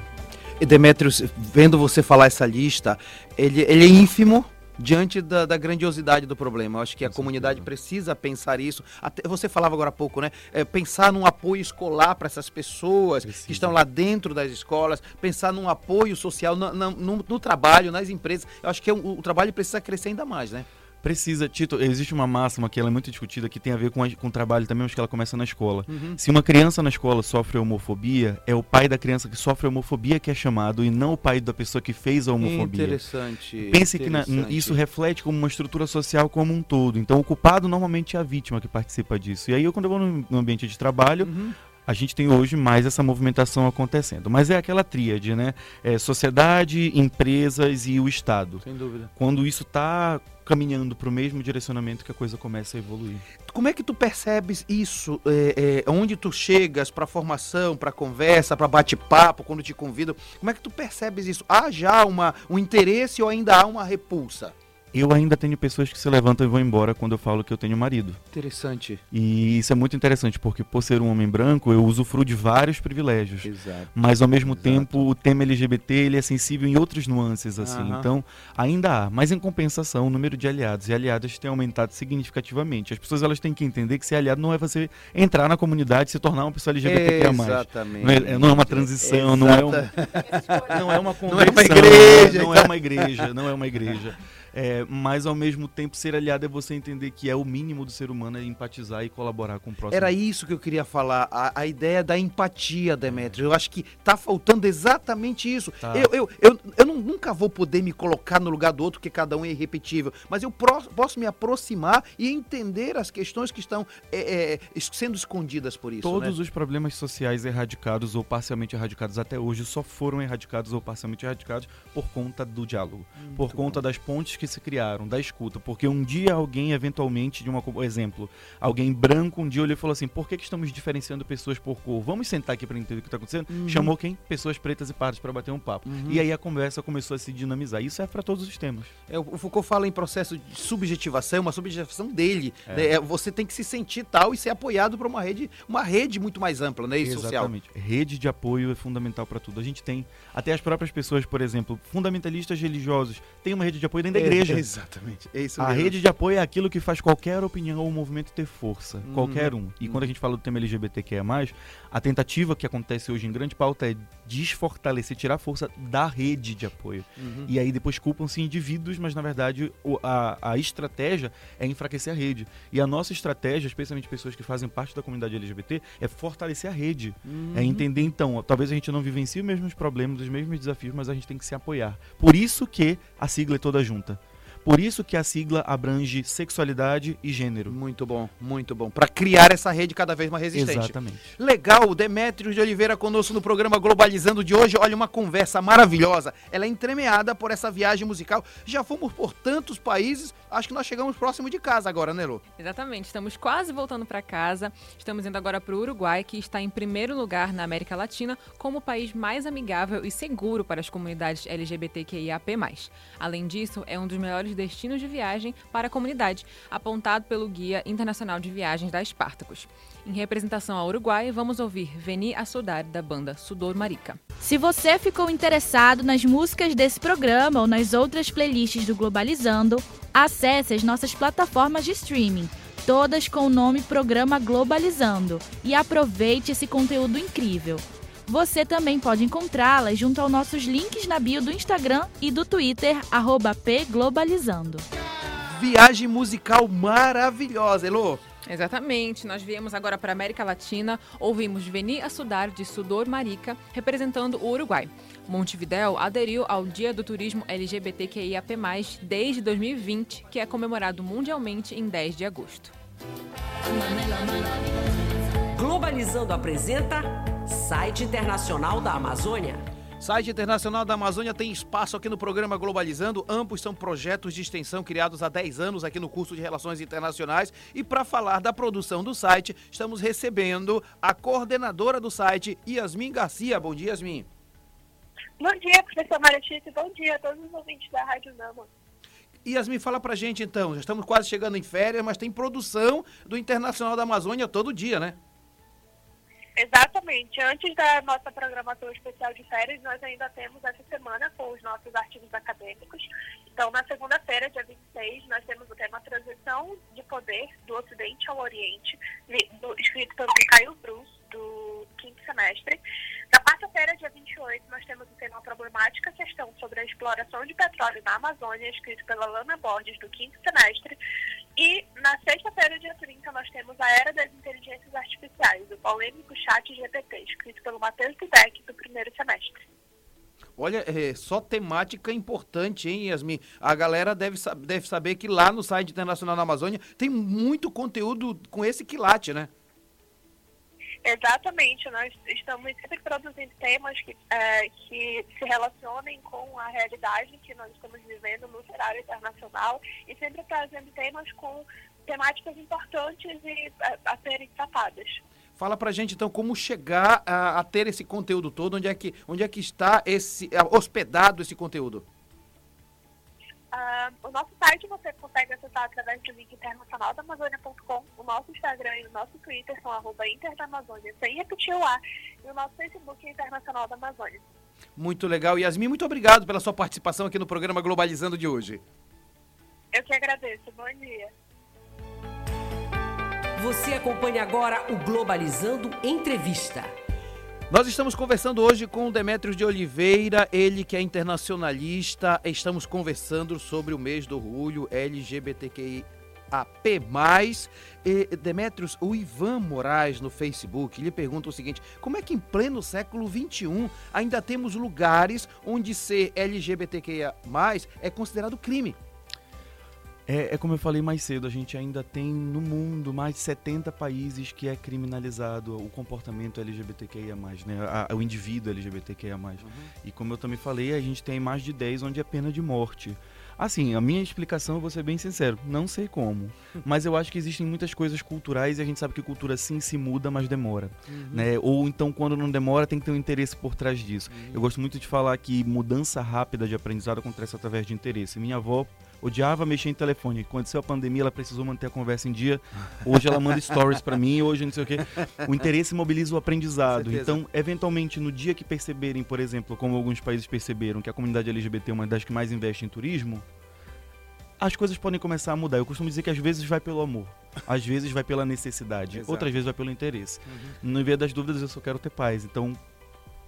Demetrios, vendo você falar essa lista, ele, ele é ínfimo diante da, da, grandiosidade do problema. Eu acho que a comunidade precisa pensar isso. Até, você falava agora há pouco, né? É, pensar num apoio escolar para essas pessoas precisa. que estão lá dentro das escolas, pensar num apoio social no, no, no, no trabalho, nas empresas. Eu acho que é um, o trabalho precisa crescer ainda mais, né? Precisa, Tito, existe uma máxima que ela é muito discutida, que tem a ver com, a, com o trabalho também, mas que ela começa na escola. Uhum. Se uma criança na escola sofre homofobia, é o pai da criança que sofre homofobia que é chamado, e não o pai da pessoa que fez a homofobia. Interessante. Pense interessante. que na, isso reflete como uma estrutura social como um todo. Então, o culpado normalmente é a vítima que participa disso. E aí, eu, quando eu vou no ambiente de trabalho, uhum a gente tem hoje mais essa movimentação acontecendo. Mas é aquela tríade, né? É sociedade, empresas e o Estado. Sem dúvida. Quando isso está caminhando para o mesmo direcionamento que a coisa começa a evoluir. Como é que tu percebes isso? É, é, onde tu chegas para formação, para conversa, para bate-papo, quando te convidam? Como é que tu percebes isso? Há já uma, um interesse ou ainda há uma repulsa? Eu ainda tenho pessoas que se levantam e vão embora quando eu falo que eu tenho marido. Interessante. E isso é muito interessante, porque por ser um homem branco, eu usufruo de vários privilégios. Exato. Mas ao mesmo Exato. tempo, o tema LGBT ele é sensível em outras nuances, assim. Então, ainda há. Mas em compensação, o número de aliados e aliadas tem aumentado significativamente. As pessoas elas têm que entender que ser aliado não é você entrar na comunidade e se tornar uma pessoa LGBTQIA+. Exatamente. Não é, não é uma transição, não é, um, não é uma convenção. Não é uma igreja. Não é uma igreja, não é uma igreja. É, mas ao mesmo tempo ser aliado é você entender que é o mínimo do ser humano é empatizar e colaborar com o próximo. Era isso que eu queria falar, a, a ideia da empatia, Demetrio. Eu acho que tá faltando exatamente isso. Tá. Eu, eu, eu, eu não, nunca vou poder me colocar no lugar do outro, porque cada um é irrepetível, mas eu pro, posso me aproximar e entender as questões que estão é, é, sendo escondidas por isso. Todos né? os problemas sociais erradicados ou parcialmente erradicados até hoje só foram erradicados ou parcialmente erradicados por conta do diálogo, Muito por conta bom. das pontes que se criaram, da escuta, porque um dia alguém, eventualmente, de uma exemplo, alguém branco, um dia olhou e falou assim: por que, que estamos diferenciando pessoas por cor? Vamos sentar aqui para entender o que está acontecendo? Uhum. Chamou quem? Pessoas pretas e pardas para bater um papo. Uhum. E aí a conversa começou a se dinamizar. Isso é para todos os temas. É, o Foucault fala em processo de subjetivação, uma subjetivação dele. É. Né? É, você tem que se sentir tal e ser apoiado por uma rede, uma rede muito mais ampla, né? E Exatamente. social. Rede de apoio é fundamental para tudo. A gente tem, até as próprias pessoas, por exemplo, fundamentalistas religiosos, tem uma rede de apoio dentro da igreja. Exatamente. É isso a mesmo. rede de apoio é aquilo que faz qualquer opinião ou movimento ter força. Uhum. Qualquer um. E uhum. quando a gente fala do tema LGBTQIA, a tentativa que acontece hoje em grande pauta é desfortalecer, tirar a força da rede de apoio. Uhum. E aí depois culpam-se indivíduos, mas na verdade a, a estratégia é enfraquecer a rede. E a nossa estratégia, especialmente pessoas que fazem parte da comunidade LGBT, é fortalecer a rede. É uhum. entender, então, talvez a gente não vivencie os mesmos problemas, os mesmos desafios, mas a gente tem que se apoiar. Por isso que a sigla é toda junta. Por isso que a sigla abrange sexualidade e gênero. Muito bom, muito bom. Para criar essa rede cada vez mais resistente. Exatamente. Legal, Demétrios de Oliveira conosco no programa Globalizando de hoje. Olha, uma conversa maravilhosa. Ela é entremeada por essa viagem musical. Já fomos por tantos países, acho que nós chegamos próximo de casa agora, né, Lu? Exatamente, estamos quase voltando para casa. Estamos indo agora para o Uruguai, que está em primeiro lugar na América Latina como o país mais amigável e seguro para as comunidades LGBTQIAP+. Além disso, é um dos melhores melhores destinos de viagem para a comunidade, apontado pelo Guia Internacional de Viagens da Espartacus. Em representação ao Uruguai, vamos ouvir Veni a Saudade da banda Sudor Marica. Se você ficou interessado nas músicas desse programa ou nas outras playlists do Globalizando, acesse as nossas plataformas de streaming, todas com o nome Programa Globalizando, e aproveite esse conteúdo incrível. Você também pode encontrá-las junto aos nossos links na bio do Instagram e do Twitter, pglobalizando. Viagem musical maravilhosa, Elô. Exatamente. Nós viemos agora para a América Latina, ouvimos Veni Sudar de Sudor Marica, representando o Uruguai. Montevidéu aderiu ao Dia do Turismo LGBTQIAP+, desde 2020, que é comemorado mundialmente em 10 de agosto. Globalizando apresenta Site Internacional da Amazônia. Site Internacional da Amazônia tem espaço aqui no programa Globalizando. Ambos são projetos de extensão criados há 10 anos aqui no curso de Relações Internacionais. E para falar da produção do site, estamos recebendo a coordenadora do site, Yasmin Garcia. Bom dia, Yasmin. Bom dia, professor Maratito. Bom dia a todos os ouvintes da Rádio Nama. Yasmin, fala pra gente então. Já estamos quase chegando em férias, mas tem produção do Internacional da Amazônia todo dia, né? Exatamente. Antes da nossa programação especial de férias, nós ainda temos essa semana com os nossos artigos acadêmicos. Então, na segunda-feira, dia 26, nós temos o tema Transição de Poder do Ocidente ao Oriente, do, escrito pelo Caio Cruz, do quinto semestre. Na quarta-feira, dia 28, nós temos o tema Problemática Questão sobre a Exploração de Petróleo na Amazônia, escrito pela Lana Borges, do quinto semestre. E na sexta-feira, dia 30, nós temos a Era das Inteligências Artificiais, o polêmico chat GPT, escrito pelo Matheus Dudek, do primeiro semestre. Olha, é só temática importante, hein, Yasmin? A galera deve, deve saber que lá no site Internacional da Amazônia tem muito conteúdo com esse quilate, né? Exatamente, nós estamos sempre produzindo temas que, é, que se relacionem com a realidade que nós estamos vivendo no cenário internacional e sempre trazendo temas com temáticas importantes e a, a serem tratadas. Fala pra gente então como chegar a, a, ter esse conteúdo todo, onde é que, onde é que está esse hospedado esse conteúdo? Uh, o nosso site você consegue acessar através do link internacional da Amazônia.com. O nosso Instagram e o nosso Twitter são arroba Amazônia, sem repetir o A. E o nosso Facebook é Internacional da Amazônia. Muito legal. Yasmin, muito obrigado pela sua participação aqui no programa Globalizando de hoje. Eu que agradeço. Bom dia. Você acompanha agora o Globalizando Entrevista. Nós estamos conversando hoje com o Demetrios de Oliveira, ele que é internacionalista. Estamos conversando sobre o mês do orgulho LGBTQIA+. E, Demetrios, o Ivan Moraes no Facebook, lhe pergunta o seguinte: como é que em pleno século XXI ainda temos lugares onde ser LGBTQIA+, é considerado crime? É, é, como eu falei mais cedo, a gente ainda tem no mundo mais de 70 países que é criminalizado o comportamento LGBTQIA, né? A, o indivíduo LGBTQIA. Uhum. E como eu também falei, a gente tem mais de 10 onde é pena de morte. Assim, a minha explicação, eu vou ser bem sincero, não sei como. Mas eu acho que existem muitas coisas culturais e a gente sabe que cultura sim se muda, mas demora. Uhum. Né? Ou então, quando não demora, tem que ter um interesse por trás disso. Uhum. Eu gosto muito de falar que mudança rápida de aprendizado acontece através de interesse. Minha avó odiava mexer em telefone. Quando aconteceu a pandemia, ela precisou manter a conversa em dia. Hoje ela manda stories para mim, hoje não sei o quê. O interesse mobiliza o aprendizado. Então, eventualmente, no dia que perceberem, por exemplo, como alguns países perceberam que a comunidade LGBT é uma das que mais investe em turismo, as coisas podem começar a mudar. Eu costumo dizer que às vezes vai pelo amor, às vezes vai pela necessidade, outras vezes vai pelo interesse. Uhum. No meio das dúvidas, eu só quero ter paz. Então,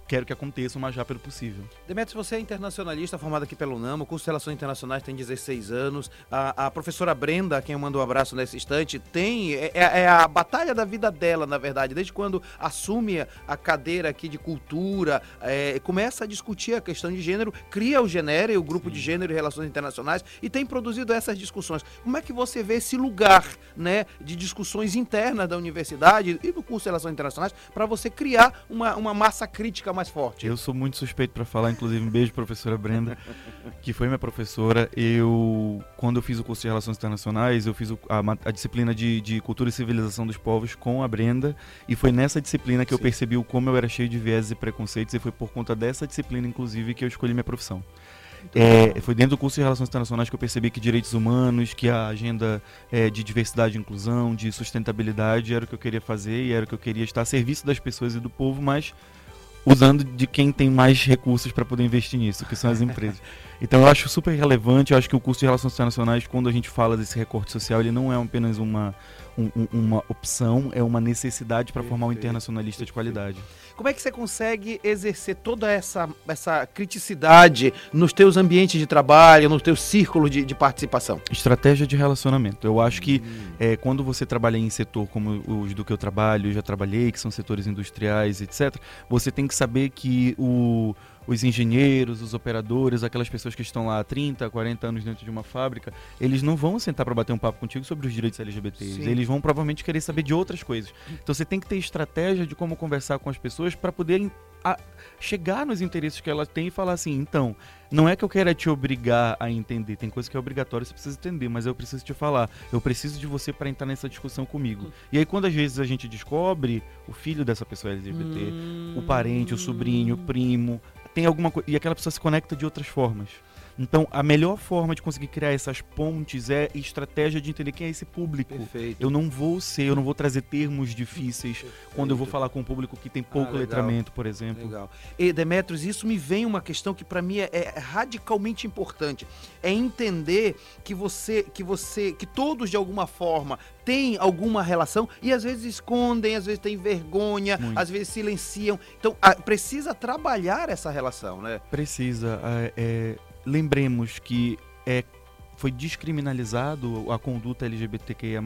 quero que aconteça o mais rápido possível. Demetrios, você é internacionalista, formado aqui pelo NAMO, curso de Relações Internacionais, tem 16 anos. A, a professora Brenda, quem eu mando um abraço nesse instante, tem. É, é, é, a batalha da vida dela, na verdade, desde quando assume a cadeira aqui de cultura, é, começa a discutir a questão de gênero, cria o Genere, o grupo Sim. de gênero e relações internacionais, e tem produzido essas discussões. Como é que você vê esse lugar né, de discussões internas da universidade e do curso de Relações Internacionais para você criar uma, uma massa crítica mais forte? Eu sou muito suspeito para falar, inclusive um beijo professora Brenda, que foi minha professora. Eu, quando eu fiz o curso de Relações Internacionais, eu fiz a, a, disciplina de, de, Cultura e Civilização dos Povos com a Brenda, e foi nessa disciplina que Sim. eu percebi o como eu era cheio de vieses e preconceitos, e foi por conta dessa disciplina, inclusive, que eu escolhi minha profissão. É, foi dentro do curso de Relações Internacionais que eu percebi que direitos humanos, que a agenda é, de diversidade e inclusão, de sustentabilidade era o que eu queria fazer e era o que eu queria estar a serviço das pessoas e do povo, mas usando de quem tem mais recursos para poder investir nisso, que são as empresas. Então eu acho super relevante, eu acho que o curso de Relações Internacionais, quando a gente fala desse recorte social, ele não é apenas uma, um, um, uma opção, é uma necessidade para formar um internacionalista de qualidade. Como é que você consegue exercer toda essa, essa criticidade nos teus ambientes de trabalho, nos teus círculos de, de participação? Estratégia de relacionamento. Eu acho que é, quando você trabalha em setor como os do que eu trabalho, eu já trabalhei, que são setores industriais, etc., você tem que saber que o os engenheiros, os operadores, aquelas pessoas que estão lá há 30, 40 anos dentro de uma fábrica, eles não vão sentar para bater um papo contigo sobre os direitos LGBTs. Sim. Eles vão provavelmente querer saber de outras coisas. Então você tem que ter estratégia de como conversar com as pessoas para poder a, chegar nos interesses que elas têm e falar assim, então, não é que eu quero te obrigar a entender, tem coisa que é obrigatória, você precisa entender, mas eu preciso te falar, eu preciso de você para entrar nessa discussão comigo. E aí quando às vezes a gente descobre o filho dessa pessoa LGBT, hum. o parente, o sobrinho, o primo, tem alguma coisa. E aquela pessoa se conecta de outras formas. Então, a melhor forma de conseguir criar essas pontes é estratégia de entender quem é esse público. Perfeito. Eu não vou ser, eu não vou trazer termos difíceis Perfeito. quando eu vou falar com um público que tem pouco ah, letramento, por exemplo. Legal. E Demetrios, isso me vem uma questão que para mim é, é, radicalmente importante. É entender que você, que você, que todos de alguma forma têm alguma relação e às vezes escondem, às vezes têm vergonha, Muito. às vezes silenciam. Então, a, precisa trabalhar essa relação, né? Precisa. É, é lembremos que é foi descriminalizado a conduta LGBTQIA+,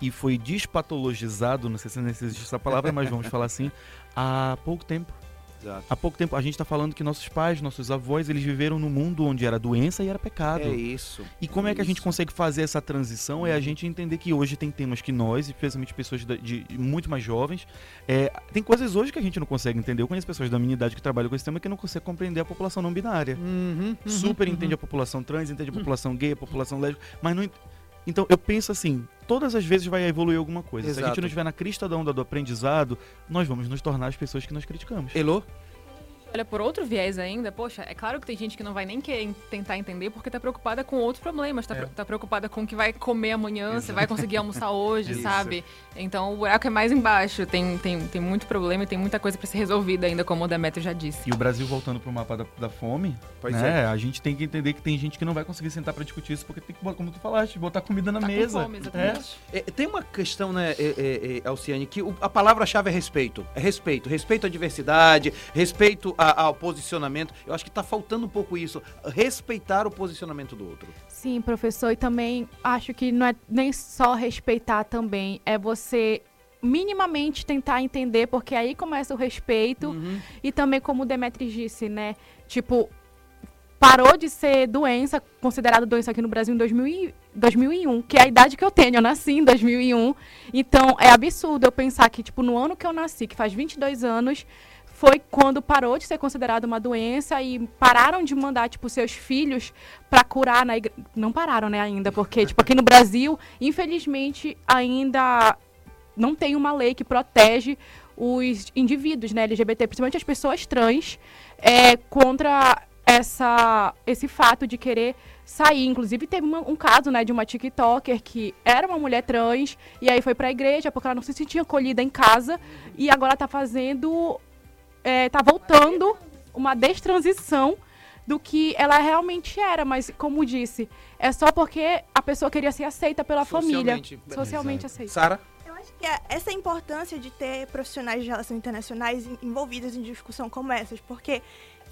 e foi despatologizado, não sei se existe essa palavra, mas vamos falar assim, há pouco tempo. Exato. Há pouco tempo a gente está falando que nossos pais, nossos avós, eles viveram num mundo onde era doença e era pecado. É isso. E como é, é que a gente consegue fazer essa transição? É a gente entender que hoje tem temas que nós, especialmente pessoas de, de, muito mais jovens, é, tem coisas hoje que a gente não consegue entender. Eu conheço pessoas da minha idade que trabalham com esse tema que não conseguem compreender a população não binária. Uhum, uhum, Super uhum. entende a população trans, entende a população gay, a população lésbica, mas não então eu penso assim, todas as vezes vai evoluir alguma coisa. Exato. Se a gente não estiver na crista da onda do aprendizado, nós vamos nos tornar as pessoas que nós criticamos. Elô? Olha por outro viés ainda, poxa, é claro que tem gente que não vai nem querer tentar entender porque tá preocupada com outros problemas, tá, é. tá preocupada com o que vai comer amanhã, Exato. se vai conseguir almoçar hoje, sabe? Então o buraco é mais embaixo, tem, tem, tem muito problema e tem muita coisa para ser resolvida ainda, como o Demetrio já disse. E o Brasil voltando pro mapa da, da fome, pois né? É. A gente tem que entender que tem gente que não vai conseguir sentar para discutir isso porque tem que, como tu falaste, botar comida na tá mesa. Fome, exatamente. É. é. tem uma questão, né, é, é, Alciane, que o, a palavra-chave é respeito. É respeito. Respeito à diversidade, respeito a, ao posicionamento. Eu acho que está faltando um pouco isso, respeitar o posicionamento do outro. Sim, professor, e também acho que não é nem só respeitar também, é você minimamente tentar entender, porque aí começa o respeito uhum. e também como o Demetri disse, né? Tipo, parou de ser doença, considerado doença aqui no Brasil em 2000 2001, que é a idade que eu tenho, eu nasci em 2001. Então, é absurdo eu pensar que, tipo, no ano que eu nasci, que faz 22 anos, foi quando parou de ser considerado uma doença e pararam de mandar, tipo, seus filhos para curar na. Não pararam, né, ainda, porque, tipo, aqui no Brasil, infelizmente, ainda não tem uma lei que protege os indivíduos, né, LGBT, principalmente as pessoas trans, é, contra essa, esse fato de querer sair. Inclusive, teve uma, um caso, né, de uma TikToker que era uma mulher trans e aí foi para a igreja porque ela não se sentia acolhida em casa e agora está fazendo é, tá voltando uma destransição do que ela realmente era, mas como disse, é só porque a pessoa queria ser aceita pela socialmente, família, socialmente aceita. Sara? Eu acho que é essa importância de ter profissionais de relações internacionais envolvidos em discussão como essas, porque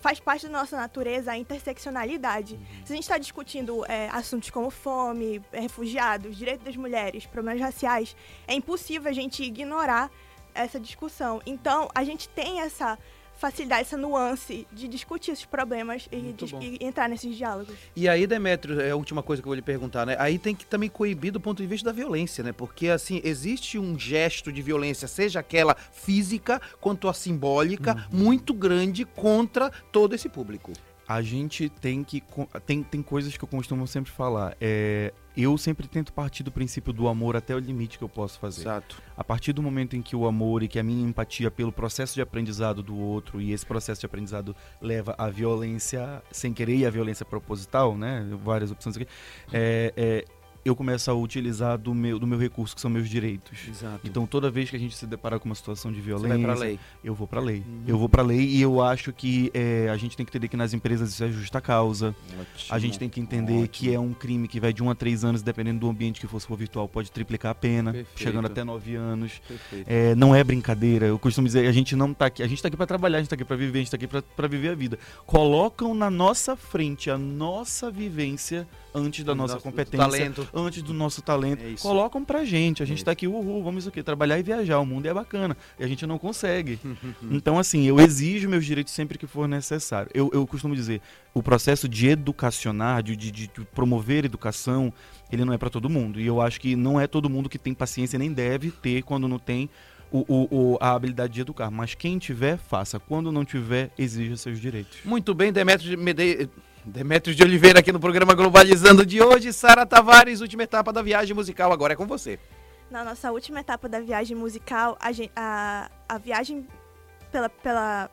faz parte da nossa natureza a interseccionalidade. Uhum. Se a gente está discutindo é, assuntos como fome, refugiados, direitos das mulheres, problemas raciais, é impossível a gente ignorar essa discussão. Então, a gente tem essa facilidade, essa nuance de discutir esses problemas e, de, e, entrar nesses diálogos. E aí, Demetrio, é a última coisa que eu vou lhe perguntar, né? Aí tem que também coibir do ponto de vista da violência, né? Porque, assim, existe um gesto de violência, seja aquela física quanto a simbólica, uhum. muito grande contra todo esse público. A gente tem que. Tem, tem coisas que eu costumo sempre falar. É, eu sempre tento partir do princípio do amor até o limite que eu posso fazer. Exato. A partir do momento em que o amor e que a minha empatia pelo processo de aprendizado do outro e esse processo de aprendizado leva à violência sem querer e à violência proposital, né? Várias opções aqui. É, é, eu começo a utilizar do meu, do meu recurso, que são meus direitos. Exato. Então, toda vez que a gente se deparar com uma situação de Você violência, vai pra lei. eu vou pra lei. Uhum. Eu vou pra lei e eu acho que é, a gente tem que entender que nas empresas isso é justa causa. A gente tem que entender que é um crime que vai de 1 a 3 anos, dependendo do ambiente que for, se for virtual, pode triplicar a pena, Perfeito. chegando até 9 anos. É, não é brincadeira. Eu costumo dizer, a gente não tá aqui, a gente tá aqui para trabalhar, a gente tá aqui para viver, a gente tá aqui pra viver a vida. Colocam na nossa frente a nossa vivência antes da Do nossa do competência, talento. antes do nosso talento. É. Colocam pra gente. A gente É tá aqui, uhul, vamos isso aqui, trabalhar e viajar. O mundo é bacana. E a gente não consegue. então, assim, eu exijo meus direitos sempre que for necessário. Eu, eu costumo dizer, o processo de educacionar, de, de- de promover educação, ele não é para todo mundo. E eu acho que não é todo mundo que tem paciência, nem deve ter quando não tem o, o- o- a habilidade de educar. Mas quem tiver, faça. Quando não tiver, exija seus direitos. Muito bem, Demetrio de, Mede... Demetrios de Oliveira aqui no programa Globalizando de hoje. Sara Tavares, última etapa da viagem musical, agora é com você. Na nossa última etapa da viagem musical, a, a, a viagem pela, pela.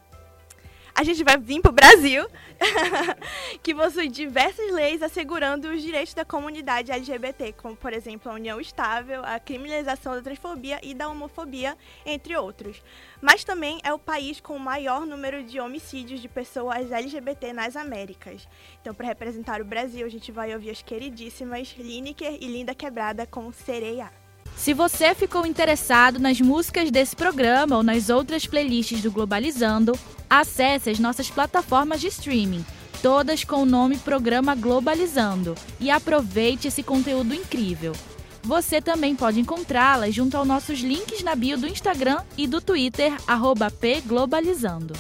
A gente vai vir para o Brasil, que possui diversas leis assegurando os direitos da comunidade LGBT, como, por exemplo, a união estável, a criminalização da transfobia e da homofobia, entre outros. Mas também é o país com o maior número de homicídios de pessoas LGBT nas Américas. Então, para representar o Brasil, a gente vai ouvir as queridíssimas Lineker e Linda Quebrada com Sereia. Se você ficou interessado nas músicas desse programa ou nas outras playlists do Globalizando, acesse as nossas plataformas de streaming, todas com o nome Programa Globalizando, e aproveite esse conteúdo incrível. Você também pode encontrá-las junto aos nossos links na bio do Instagram e do Twitter, pglobalizando.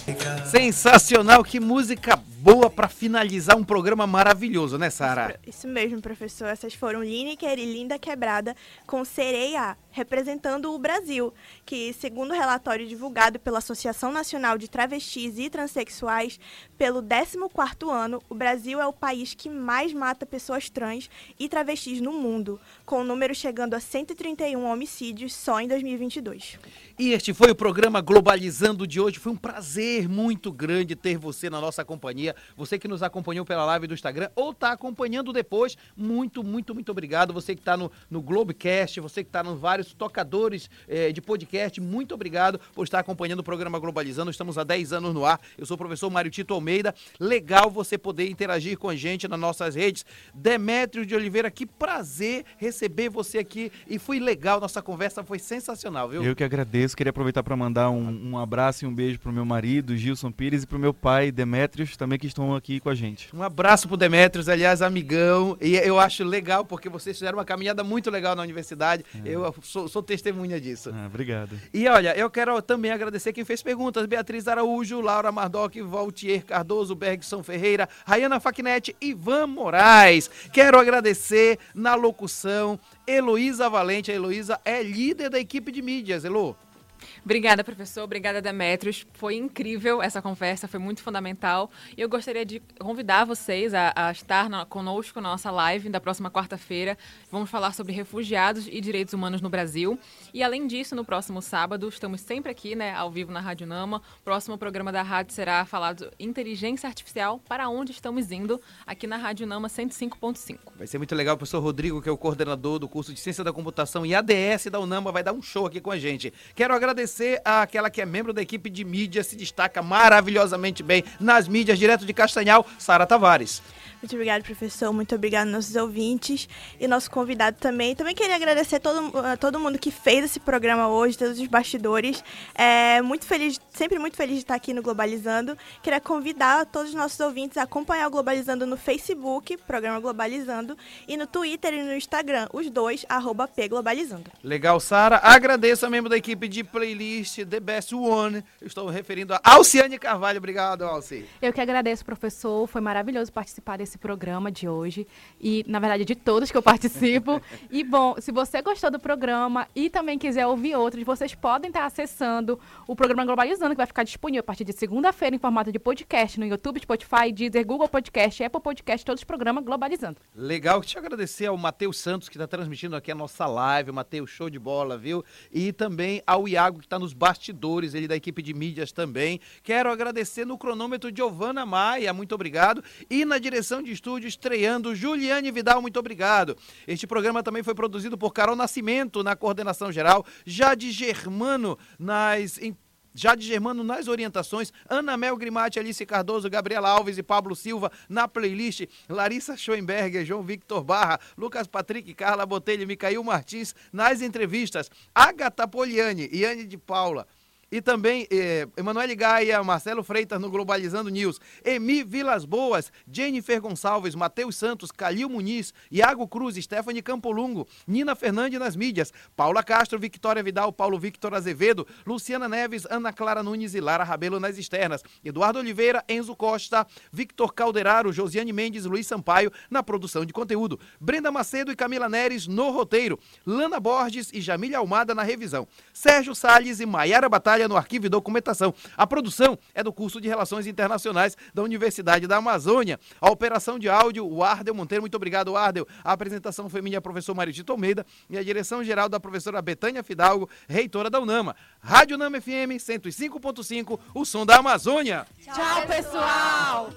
Sensacional, que música boa pra finalizar um programa maravilhoso, né, Sara? Isso mesmo, professor. Essas foram Lineker e Linda Quebrada com Sereia, representando o Brasil, que, segundo o relatório divulgado pela Associação Nacional de Travestis e Transsexuais, pelo 14º ano, o Brasil é o país que mais mata pessoas trans e travestis no mundo, com o número chegando a 131 homicídios só em 2022. E este foi o programa Globalizando de hoje. Foi um prazer muito grande ter você na nossa companhia. Você que nos acompanhou pela live do Instagram ou está acompanhando depois, muito, muito, muito obrigado. Você que está no, no Globecast, você que está nos vários tocadores eh, de podcast, muito obrigado por estar acompanhando o programa Globalizando. Estamos há 10 anos no ar. Eu sou o professor Mário Tito Almeida. Legal você poder interagir com a gente nas nossas redes. Demétrio de Oliveira, que prazer receber você aqui. E foi legal, nossa conversa foi sensacional, viu? Eu que agradeço. Queria aproveitar para mandar um, um abraço e um beijo pro meu marido, Gilson Pires, e pro meu pai, Demétrios, também que estão aqui com a gente. Um abraço pro Demetrios, aliás, amigão. E eu acho legal, porque vocês fizeram uma caminhada muito legal na universidade. Eu sou, sou testemunha disso. Ah, obrigado. E olha, eu quero também agradecer quem fez perguntas: Beatriz Araújo, Laura Mardoc, Valtier Cardoso, Bergson Ferreira, Rayana Facnet, Ivan Moraes. Quero agradecer na locução Heloísa Valente. A Heloísa é líder da equipe de mídias. Elo. Obrigada, professor. Obrigada, Demetrios. Foi incrível essa conversa, foi muito fundamental. E eu gostaria de convidar vocês a, a estar na, conosco na nossa live da próxima quarta-feira. Vamos falar sobre refugiados e direitos humanos no Brasil. E além disso, no próximo sábado, estamos sempre aqui, né, ao vivo na Rádio Nama. O próximo programa da rádio será falado inteligência artificial, para onde estamos indo, aqui na Rádio Nama 105.5. Vai ser muito legal. O professor Rodrigo, que é o coordenador do curso de Ciência da Computação e ADS da Unama, vai dar um show aqui com a gente. Quero agradecer àquela que é membro da equipe de mídia, se destaca maravilhosamente bem nas mídias, direto de Castanhal, Sara Tavares. Muito obrigada, professor. Muito obrigada nossos ouvintes e nosso convidado também. Também queria agradecer todo, a todo mundo que fez esse programa hoje, todos os bastidores. É, muito feliz, sempre muito feliz de estar aqui no Globalizando. Queria convidar todos os nossos ouvintes a acompanhar o Globalizando no Facebook, programa Globalizando, e no Twitter e no Instagram, os dois, arroba pglobalizando. Legal, Sara. Agradeço a membro da equipe de playlist The Best One. Eu estou referindo a Alciane Carvalho. Obrigado, Alci. Eu que agradeço, professor. Foi maravilhoso participar desse programa de hoje. E, na verdade, de todos que eu participo. e, bom, se você gostou do programa e também quiser ouvir outros, vocês podem estar acessando o programa Globalizando, que vai ficar disponível a partir de segunda-feira em formato de podcast no YouTube, Spotify, Deezer, Google Podcast, Apple Podcast, todos os programas Globalizando. Legal, deixa eu agradecer ao Matheus Santos, que está transmitindo aqui a nossa live. Matheus, show de bola, viu? E também ao Iago, que está nos bastidores, ele da equipe de mídias também. Quero agradecer no cronômetro Giovana Maia, muito obrigado. E na direção de estúdio estreando Juliane Vidal, muito obrigado. Este programa também foi produzido por Carol Nascimento na coordenação geral, Jade Germano nas Jade Germano nas orientações, Ana Mel Grimati, Alice Cardoso, Gabriela Alves e Pablo Silva na playlist, Larissa Schoenberger, João Victor Barra, Lucas Patrick, Carla Botelho, Micael Martins nas entrevistas, Agatha Poliani, Iane de Paula, e também eh, Emanuele Gaia, Marcelo Freitas no Globalizando News, Emi Vilas Boas, Jennifer Gonçalves, Matheus Santos, Calil Muniz, Iago Cruz, Stephanie Campolungo, Nina Fernandes nas mídias, Paula Castro, Victoria Vidal, Paulo Victor Azevedo, Luciana Neves, Ana Clara Nunes e Lara Rabelo nas externas, Eduardo Oliveira, Enzo Costa, Victor Calderaro, Josiane Mendes, Luiz Sampaio na produção de conteúdo, Brenda Macedo e Camila Neres no roteiro, Lana Borges e Jamília Almada na revisão, Sérgio Salles e Maiara Batalha no arquivo e documentação. A produção é do curso de Relações Internacionais da Universidade da Amazônia. A operação de áudio, o Ardel Monteiro. Muito obrigado, Ardel. A apresentação foi minha, professor Maritito Almeida, e a direção geral da professora Betânia Fidalgo, reitora da UNAMA. Rádio Nama FM 105.5, o som da Amazônia. Tchau, pessoal!